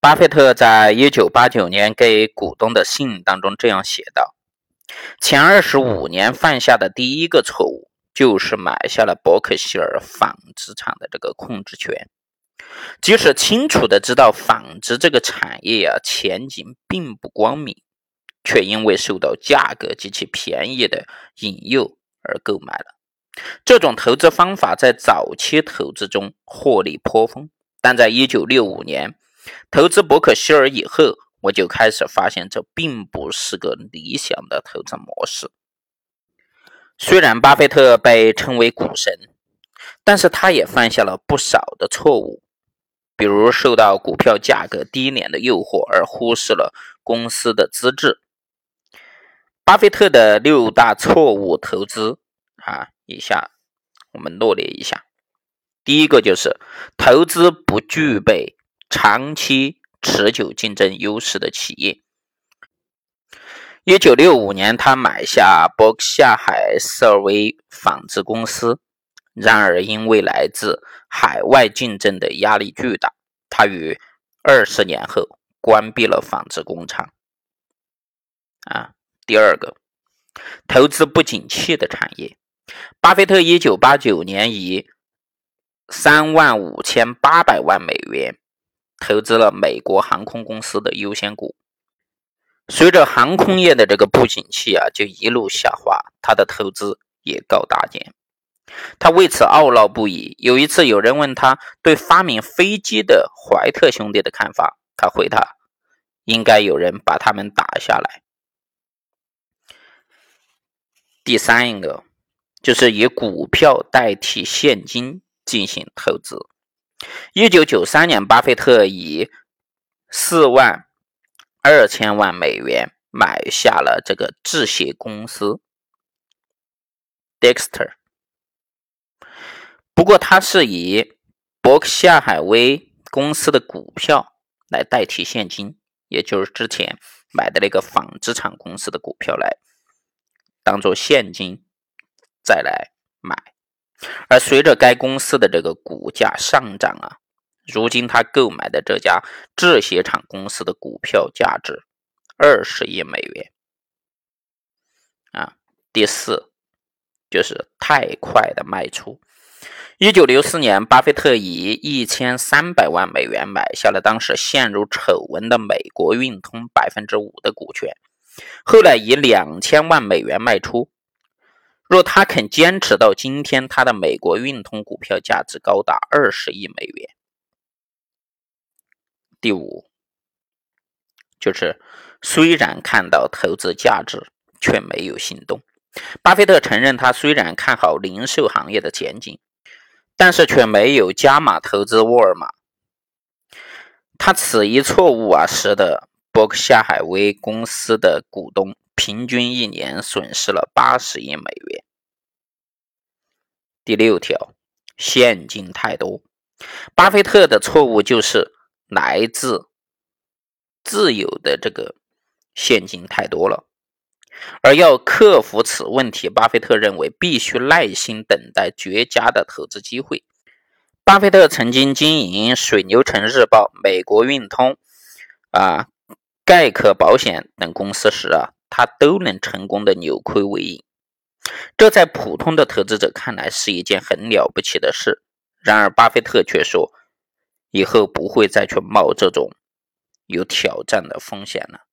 巴菲特在一九八九年给股东的信当中这样写道：“前二十五年犯下的第一个错误，就是买下了伯克希尔纺织厂的这个控制权。即使清楚的知道纺织这个产业啊前景并不光明，却因为受到价格极其便宜的引诱而购买了。这种投资方法在早期投资中获利颇丰，但在一九六五年。”投资伯克希尔以后，我就开始发现这并不是个理想的投资模式。虽然巴菲特被称为股神，但是他也犯下了不少的错误，比如受到股票价格低廉的诱惑而忽视了公司的资质。巴菲特的六大错误投资啊，以下我们罗列一下。第一个就是投资不具备。长期持久竞争优势的企业。一九六五年，他买下伯克夏海瑟威纺织公司。然而，因为来自海外竞争的压力巨大，他于二十年后关闭了纺织工厂。啊，第二个，投资不景气的产业。巴菲特一九八九年以三万五千八百万美元。投资了美国航空公司的优先股，随着航空业的这个不景气啊，就一路下滑，他的投资也告大减，他为此懊恼不已。有一次，有人问他对发明飞机的怀特兄弟的看法，他回答：“应该有人把他们打下来。”第三一个就是以股票代替现金进行投资。一九九三年，巴菲特以四万二千万美元买下了这个制鞋公司 Dexter。不过，他是以伯克夏海威公司的股票来代替现金，也就是之前买的那个纺织厂公司的股票来当做现金再来买。而随着该公司的这个股价上涨啊，如今他购买的这家制鞋厂公司的股票价值二十亿美元啊。第四就是太快的卖出。一九六四年，巴菲特以一千三百万美元买下了当时陷入丑闻的美国运通百分之五的股权，后来以两千万美元卖出。若他肯坚持到今天，他的美国运通股票价值高达二十亿美元。第五，就是虽然看到投资价值，却没有行动。巴菲特承认，他虽然看好零售行业的前景，但是却没有加码投资沃尔玛。他此一错误啊，使得伯克夏海威公司的股东。平均一年损失了八十亿美元。第六条，现金太多。巴菲特的错误就是来自自有的这个现金太多了，而要克服此问题，巴菲特认为必须耐心等待绝佳的投资机会。巴菲特曾经经营水牛城日报、美国运通、啊盖克保险等公司时啊。他都能成功的扭亏为盈，这在普通的投资者看来是一件很了不起的事。然而，巴菲特却说，以后不会再去冒这种有挑战的风险了。